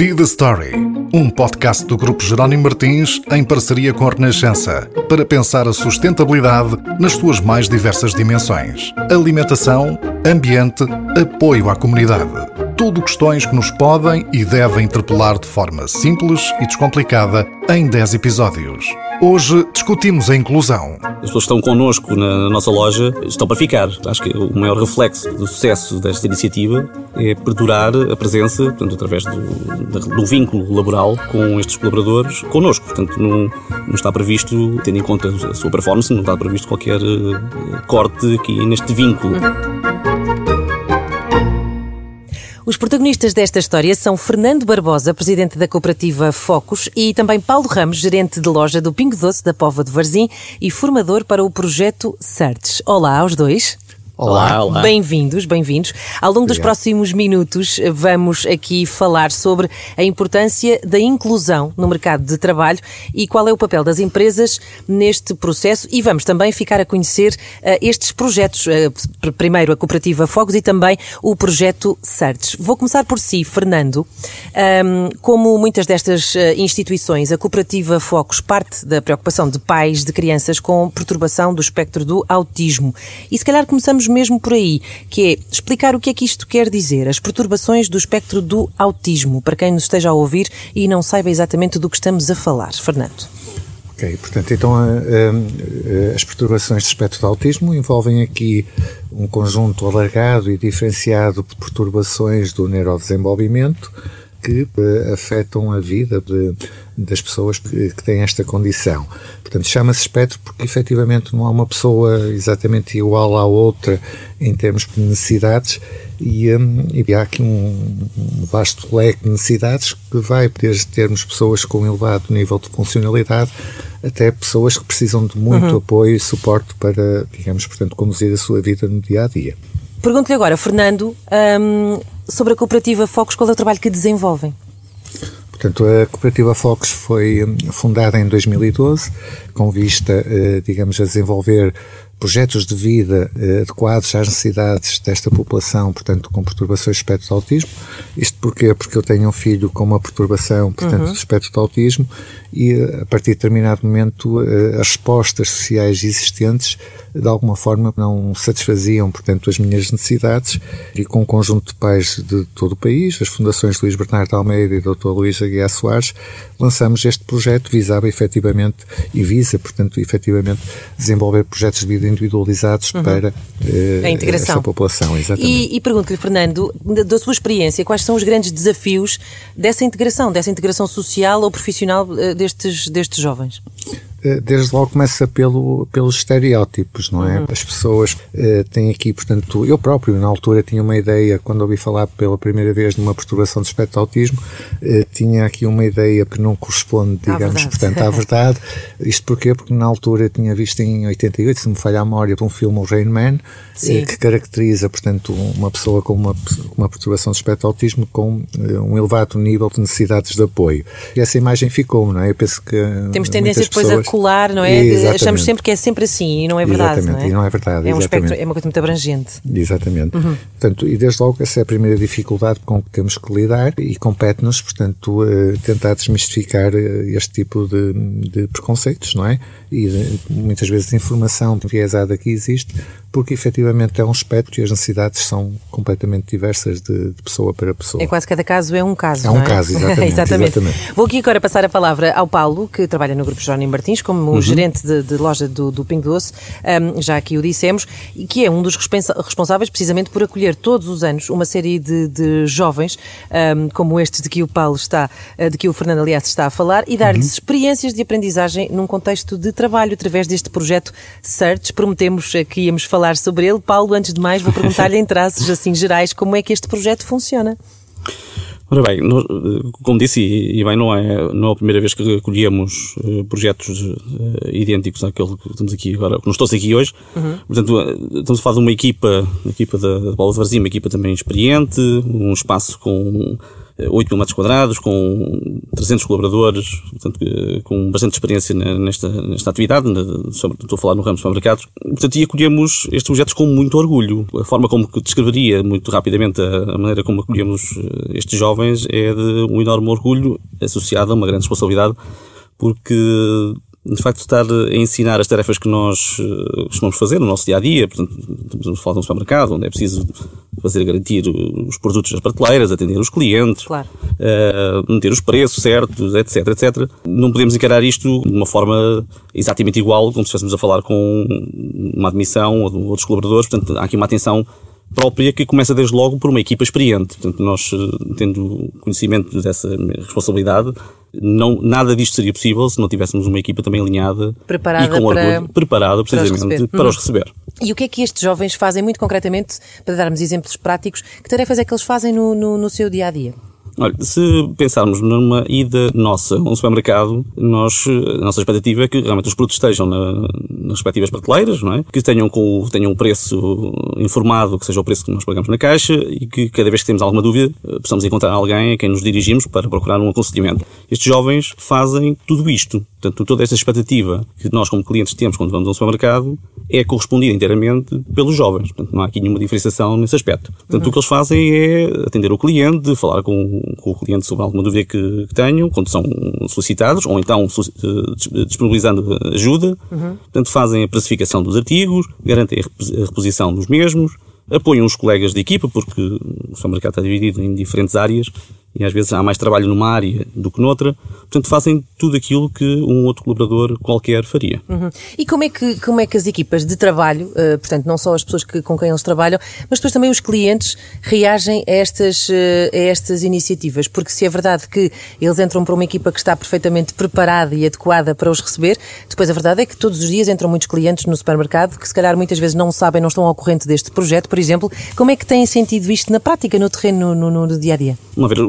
Be the Story, um podcast do Grupo Jerónimo Martins em parceria com a Renascença, para pensar a sustentabilidade nas suas mais diversas dimensões: alimentação, ambiente, apoio à comunidade. Tudo questões que nos podem e devem interpelar de forma simples e descomplicada em 10 episódios. Hoje discutimos a inclusão. As pessoas que estão connosco na nossa loja estão para ficar. Acho que o maior reflexo do sucesso desta iniciativa é perdurar a presença, portanto, através do, do vínculo laboral com estes colaboradores connosco. Portanto, não, não está previsto, tendo em conta a sua performance, não está previsto qualquer eh, corte aqui neste vínculo. Os protagonistas desta história são Fernando Barbosa, presidente da cooperativa Focus, e também Paulo Ramos, gerente de loja do Pingo Doce da Pova de Varzim e formador para o projeto Certes. Olá aos dois. Olá, olá. Bem-vindos, bem-vindos. Ao longo dos próximos minutos vamos aqui falar sobre a importância da inclusão no mercado de trabalho e qual é o papel das empresas neste processo e vamos também ficar a conhecer uh, estes projetos, uh, primeiro a Cooperativa Fogos e também o projeto CERTES. Vou começar por si, Fernando. Um, como muitas destas uh, instituições, a Cooperativa Focos parte da preocupação de pais de crianças com perturbação do espectro do autismo. E se calhar começamos mesmo por aí, que é explicar o que é que isto quer dizer, as perturbações do espectro do autismo, para quem nos esteja a ouvir e não saiba exatamente do que estamos a falar. Fernando. Ok, portanto, então as perturbações do espectro do autismo envolvem aqui um conjunto alargado e diferenciado de perturbações do neurodesenvolvimento que uh, afetam a vida de, das pessoas que, que, têm esta condição. Portanto, chama-se espectro porque efetivamente não há uma pessoa exatamente igual à outra em termos de necessidades e, um, e há aqui um, um, vasto leque de necessidades que vai desde termos pessoas com elevado nível de funcionalidade até pessoas que precisam de muito uhum. apoio e suporte para, digamos, portanto, conduzir a sua vida no dia a dia. Pergunto-lhe agora, Fernando, um, sobre a cooperativa Focos, qual é o trabalho que desenvolvem? Portanto, a cooperativa Focos foi hum, fundada em 2012 com vista, eh, digamos, a desenvolver projetos de vida eh, adequados às necessidades desta população, portanto, com perturbações de espectro de autismo. Isto porquê? Porque eu tenho um filho com uma perturbação, portanto, uhum. do espectro de autismo e, a partir de determinado momento, eh, as respostas sociais existentes de alguma forma não satisfaziam, portanto, as minhas necessidades e com um conjunto de pais de todo o país, as fundações Luís Bernardo Almeida e Dr. Luís Aguiar Soares, lançamos este projeto, visava efetivamente e visa, portanto, efetivamente desenvolver projetos de vida individualizados uhum. para uh, a integração. esta população. Exatamente. E, e pergunto-lhe, Fernando, da sua experiência, quais são os grandes desafios dessa integração, dessa integração social ou profissional uh, destes, destes jovens? Eh, desde logo começa pelo, pelos estereótipos, não é? Uhum. As pessoas uh, têm aqui, portanto, eu próprio na altura tinha uma ideia, quando ouvi falar pela primeira vez de uma perturbação de espectro de autismo, uh, tinha aqui uma ideia que não corresponde, digamos, à portanto, à verdade. Isto porquê? Porque na altura tinha visto em 88, se me falha a memória, um filme, O Rain Man, uh, que caracteriza, portanto, uma pessoa com uma, uma perturbação de espectro de autismo com um elevado nível de necessidades de apoio. E essa imagem ficou, não é? Eu penso que. Temos tendência depois a colar, não é? Exatamente. Achamos sempre que é sempre assim e não é verdade. Exatamente, não é? e não é verdade. É um espectro, é uma coisa muito abrangente. Exatamente. Uhum. Portanto, e desde logo essa é a primeira dificuldade com que temos que lidar e compete-nos, portanto, uh, tentar desmistificar uh, este tipo de, de, preconceitos, não é? E de, muitas vezes a informação enviesada que existe, porque efetivamente é um espectro e as necessidades são completamente diversas de, de pessoa para pessoa. É quase cada caso é um caso. É um é? caso, exatamente, exatamente. exatamente. Vou aqui agora passar a palavra ao Paulo, que trabalha no Grupo Jónimo Martins como uhum. gerente de, de, loja do, do Pingo Doce, um, já aqui o dissemos, e que é um dos responsáveis precisamente por acolher todos os anos uma série de, de jovens, um, como estes de que o Paulo está, de que o Fernando, aliás, está a falar, e dar-lhes uhum. experiências de aprendizagem num contexto de trabalho através deste projeto Search. Prometemos que íamos falar sobre ele. Paulo, antes de mais, vou perguntar-lhe em traços assim gerais como é que este projeto funciona. Ora bem, como disse, e bem, não é, não é a primeira vez que recolhemos uh, projetos uh, idênticos àquele que estamos aqui agora, que nos trouxe aqui hoje. Uhum. Portanto, eh, estamos a falar de uma equipa, a equipa da, da Bola de Varzim, uma equipa também experiente, um espaço com 8 mil metros quadrados, com 300 colaboradores, portanto, com bastante experiência nesta, nesta atividade, sobre, estou a falar no ramo dos supermercados. Portanto, e acolhemos estes projetos com muito orgulho. A forma como descreveria muito rapidamente a, a maneira como acolhemos eh, estes jovens é de um enorme orgulho associado a uma grande responsabilidade, porque de facto estar a ensinar as tarefas que nós uh, costumamos fazer no nosso dia a dia, portanto, estamos a falar de um supermercado onde é preciso fazer garantir os produtos nas prateleiras, atender os clientes, claro. uh, meter os preços certos, etc, etc. Não podemos encarar isto de uma forma exatamente igual como se estivéssemos a falar com uma admissão ou outros colaboradores, portanto, há aqui uma atenção própria que começa desde logo por uma equipa experiente. Portanto, nós, eh, tendo conhecimento dessa responsabilidade, não, nada disto seria possível se não tivéssemos uma equipa também alinhada preparada e com para, orgulho, preparada precisamente para, os receber. Para uhum. os receber. E o que é que estes jovens fazem, muito concretamente, para darmos exemplos práticos, que tarefas é que eles fazem no, no, no seu dia a dia? Olha, se pensarmos numa ida nossa a um supermercado, nós, a nossa expectativa é que realmente os produtos estejam na, nas respectivas prateleiras, não é? Que tenham, com, tenham um preço informado, que seja o preço que nós pagamos na caixa e que cada vez que temos alguma dúvida eh, possamos encontrar alguém a quem nos dirigimos para procurar um aconselhamento. Estes jovens fazem tudo isto. Portanto, toda esta expectativa que nós como clientes temos quando vamos a um supermercado é correspondida inteiramente pelos jovens. Portanto, não há aqui nenhuma diferenciação nesse aspecto. Portanto, uhum. o que eles fazem é atender o cliente, falar com, com o cliente sobre alguma dúvida que, que, tenham, quando são solicitados, ou então eh, disponibilizando ajuda. Uhum. Portanto, fazem a precificação dos artigos, garantem a reposição dos mesmos, apoiam os colegas de equipa, porque o supermercado está dividido em diferentes áreas e às vezes há mais trabalho numa área do que noutra. Portanto, fazem tudo aquilo que um outro colaborador qualquer faria. Uhum. E como é, que, como é que as equipas de trabalho, uh, portanto, não só as pessoas que, com quem eles trabalham, mas depois também os clientes reagem a estas, uh, a estas iniciativas? Porque se é verdade que eles entram para uma equipa que está perfeitamente preparada e adequada para os receber, depois a verdade é que todos os dias entram muitos clientes no supermercado que se calhar muitas vezes não sabem, não estão ao corrente deste projeto, por exemplo. Como é que têm sentido isto na prática, no terreno, no, no, no dia a dia? Uma vez,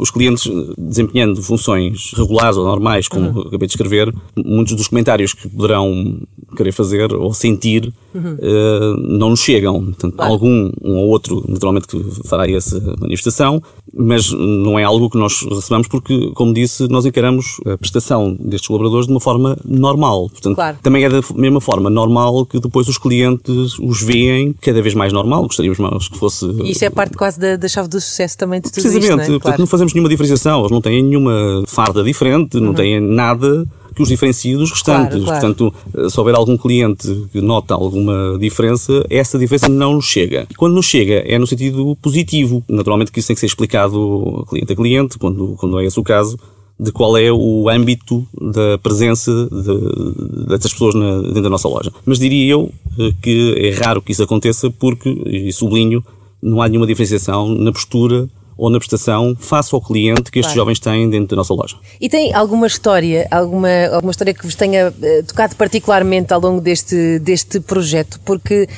os clientes desempenhando funções regulares ou normais, como uhum. acabei de escrever, muitos dos comentários que poderão querer fazer ou sentir uhum. uh, não nos chegam. Portanto, algum, um ou outro, naturalmente, que fará essa manifestação, mas não é algo que nós recebamos porque, como disse, nós encaramos a prestação destes colaboradores de uma forma normal. Portanto, claro. também é da mesma forma normal que depois os clientes os veem cada vez mais normal. Gostaríamos mais que fosse. E isso é parte quase da, da chave do sucesso também de tudo Precisamente. isto, não é? Portanto, não fazemos nenhuma diferenciação. Eles não têm nenhuma farda diferente, não uhum. têm nada que os diferencie dos restantes. Claro, claro. Portanto, eh, se houver algum cliente que nota alguma diferença, essa diferença não nos chega. E quando nos chega, é no sentido positivo. Naturalmente que isso tem que ser explicado cliente a cliente, quando, quando é esse o caso, de qual é o âmbito da presença de, dessas pessoas na, dentro da nossa loja. Mas diria eu eh, que é raro que isso aconteça porque, e sublinho, não há nenhuma diferenciação na postura ou na prestação face ao cliente que estes claro. jovens têm dentro da nossa loja. E tem alguma história, alguma, alguma história que vos tenha uh, tocado particularmente ao longo deste, deste projeto? Porque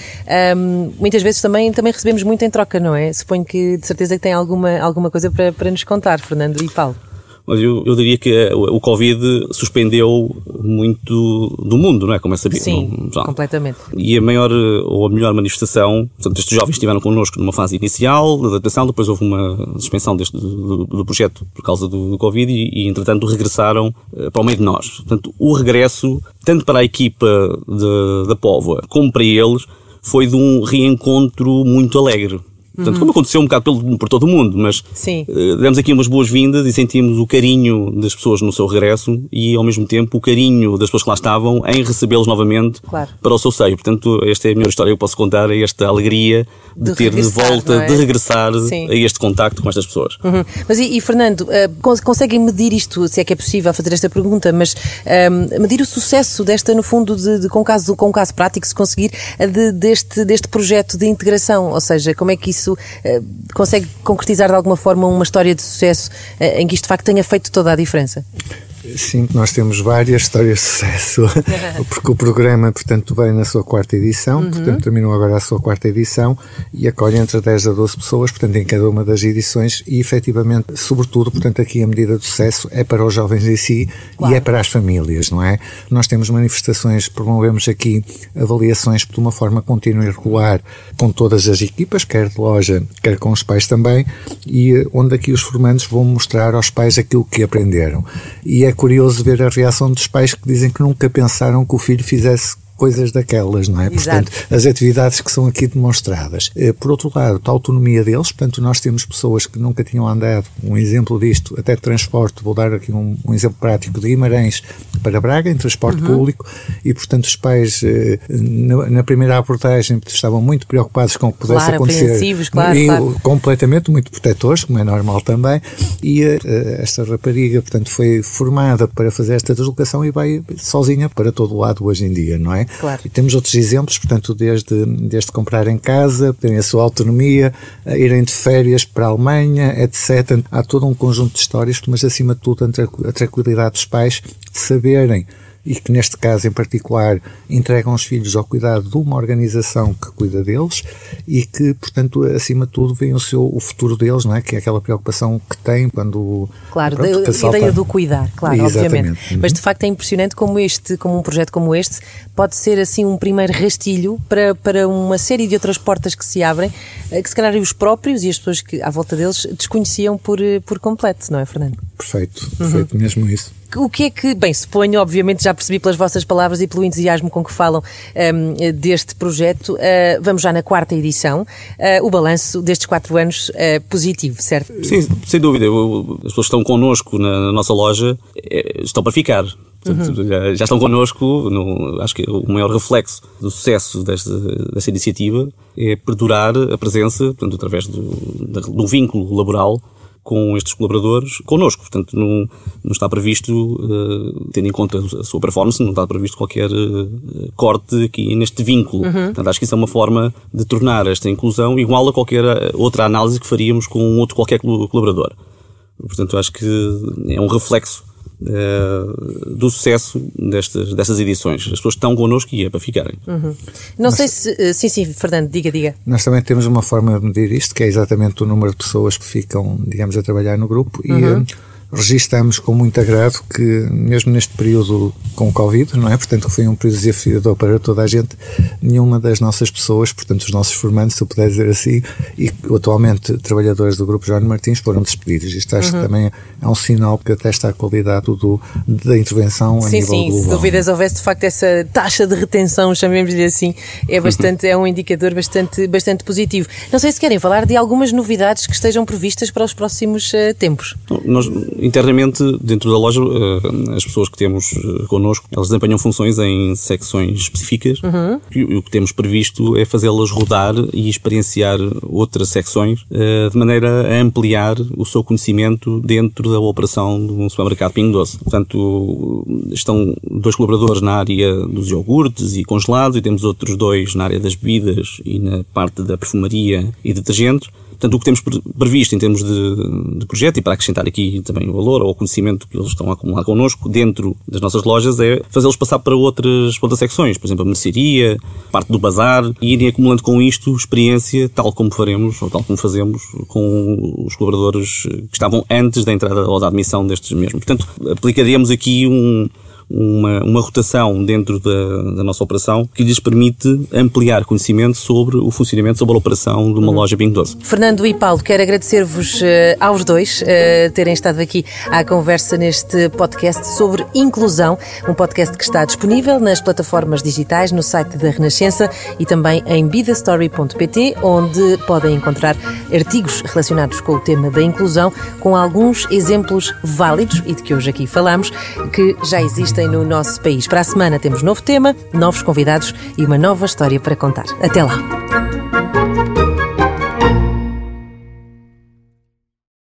um, muitas vezes também, também recebemos muito em troca, não é? Suponho que de certeza que tem alguma, alguma coisa para, para nos contar, Fernando e Paulo. Mas eu, eu diria que eh, o Covid suspendeu muito do mundo, não é? Como é sabido. Sim, não, completamente. E a maior eh, ou a melhor manifestação, portanto, estes jovens estiveram connosco numa fase inicial de adaptação, depois houve uma suspensão deste, do, do projeto por causa do, do Covid e, e, entretanto, regressaram uh, para o meio de nós. Portanto, o regresso, tanto para a equipa da Póvoa como para eles, foi de um reencontro muito alegre. Portanto, uhum. como aconteceu um bocado pelo, por todo o mundo, mas. Uh, demos aqui umas boas-vindas e sentimos o carinho das pessoas no seu regresso e, ao mesmo tempo, o carinho das pessoas que lá estavam em recebê-los novamente claro. para o seu seio. Portanto, esta é a melhor história que eu posso contar, é esta alegria de, de ter de volta, é? de regressar Sim. a este contacto com estas pessoas. Uhum. Mas e, e Fernando, uh, conseguem medir isto, se é que é possível fazer esta pergunta, mas uh, medir o sucesso desta, no fundo, de, de, com, caso, com caso prático, se conseguir, de, deste, deste projeto de integração? Ou seja, como é que isso isso uh, consegue concretizar de alguma forma uma história de sucesso uh, em que isto de facto tenha feito toda a diferença? Sim, nós temos várias histórias de sucesso, porque o programa, portanto, vem na sua quarta edição, uhum. portanto, terminou agora a sua quarta edição e acolhe entre 10 a 12 pessoas, portanto, em cada uma das edições e, efetivamente, sobretudo, portanto, aqui a medida de sucesso é para os jovens em si claro. e é para as famílias, não é? Nós temos manifestações, promovemos aqui avaliações de uma forma contínua e regular com todas as equipas, quer de loja, quer com os pais também, e eh, onde aqui os formandos vão mostrar aos pais aquilo que aprenderam. E é curioso ver a reação dos pais que dizem que nunca pensaram que o filho fizesse coisas daquelas, não é? Exato. Portanto, as atividades que são aqui demonstradas. Eh, por outro lado, a autonomia deles, portanto, nós temos pessoas que nunca tinham andado, um exemplo disto, até de transporte, vou dar aqui um, um exemplo prático de Guimarães para Braga, em transporte uhum. público, e, portanto, os pais, eh, na, na, primeira abordagem, estavam muito preocupados com o que pudesse claro, acontecer. Claro, e claro. completamente, muito protetores, como é normal também, e uh, esta rapariga, portanto, foi formada para fazer esta deslocação e vai sozinha para todo o lado hoje em dia, não é? Claro. E temos outros exemplos, portanto, desde, desde comprar em casa, terem a sua autonomia, irem de férias para a Alemanha, etc. Há todo um conjunto de histórias, mas acima de tudo a tranquilidade dos pais de e que neste caso em particular entregam os filhos ao cuidado de uma organização que cuida deles e que, portanto, acima de tudo, vem o seu o futuro deles, não é? Que é aquela preocupação que têm quando Claro, pronto, a ideia do cuidar, claro, Exatamente. obviamente. Uhum. Mas de facto é impressionante como este, como um projeto como este, pode ser assim um primeiro rastilho para, para uma série de outras portas que se abrem, eh, que se calhar os próprios e as pessoas que à volta deles desconheciam por, eh, por completo, não é, Fernando? Perfeito, perfeito, uhum. mesmo isso. O que é que, bem, suponho, obviamente já percebi pelas vossas palavras e pelo entusiasmo com que falam um, deste projeto, uh, vamos já na quarta edição, uh, o balanço destes quatro anos uh, positivo, certo? Sim, sem dúvida. As pessoas que estão connosco na, na nossa loja estão para ficar. Portanto, uhum. já, já, estão connosco. No, acho que o maior reflexo do sucesso desta, desta iniciativa é perdurar a presença, portanto, através do, do vínculo laboral com estes colaboradores connosco. Portanto, não, não está previsto, uh, tendo em conta a sua performance, não está previsto qualquer uh, corte aqui neste vínculo. Uhum. Portanto, acho que isso é uma forma de tornar esta inclusão igual a qualquer eh, outra análise que faríamos com outro qualquer colaborador. Portanto, acho que é um reflexo uh, do sucesso destas, destas edições. As pessoas estão connosco e é para ficarem. Uhum. Não sei se. Uh, sim, sim, Fernando, diga, diga. Nós também temos uma forma de medir isto, que é exatamente o número de pessoas que ficam, digamos, a trabalhar no grupo e. Uhum. Uh, registamos com muito agrado que, mesmo neste período com o Covid, não é? Portanto, que foi um período desafiador para toda a gente, nenhuma das nossas pessoas, portanto, os nossos formandos, se eu puder dizer assim, e atualmente trabalhadores do Grupo João Martins foram despedidos. Isto acho uhum. que também é um sinal que atesta a qualidade do, da intervenção a sim, nível sim, global. se dúvidas houvesse, de facto, essa taxa de retenção, chamemos-lhe assim, é bastante, é um indicador bastante, bastante positivo. Não sei se querem falar de algumas novidades que estejam previstas para os próximos uh, tempos. Nós internamente, dentro da loja, eh, as pessoas que temos eh, connosco, elas desempenham funções em secções específicas uhum. e o que temos previsto é fazê-las rodar e experienciar outras secções eh, de maneira a ampliar o seu conhecimento dentro da operação de um supermercado Pingo Doce. Portanto, estão dois colaboradores na área dos iogurtes e congelados e temos outros dois na área das bebidas e na parte da perfumaria e detergentes. Portanto, o que temos previsto em termos de, de projeto, e para acrescentar aqui também o valor ou o conhecimento que eles estão a acumular connosco dentro das nossas lojas, é fazê-los passar para outras, outras secções, por exemplo, a mercearia, parte do bazar, e irem acumulando com isto experiência, tal como faremos, ou tal como fazemos com os colaboradores que estavam antes da entrada ou da admissão destes mesmos. Portanto, aplicaríamos aqui um, uma, uma rotação dentro da, da, nossa operação que lhes permite ampliar conhecimento sobre o funcionamento, sobre a operação de uma uhum. loja Bing Doce. Fernando e Paulo, quero agradecer-vos uh, aos dois uh, terem estado aqui à conversa neste podcast sobre inclusão, um podcast que está disponível nas plataformas digitais, no site da Renascença e também em bidastory.pt, onde podem encontrar artigos relacionados com o tema da inclusão, com alguns exemplos válidos e de que hoje aqui falamos, que já existem existem no nosso país. Para a semana temos novo tema, novos convidados e uma nova história para contar. Até lá!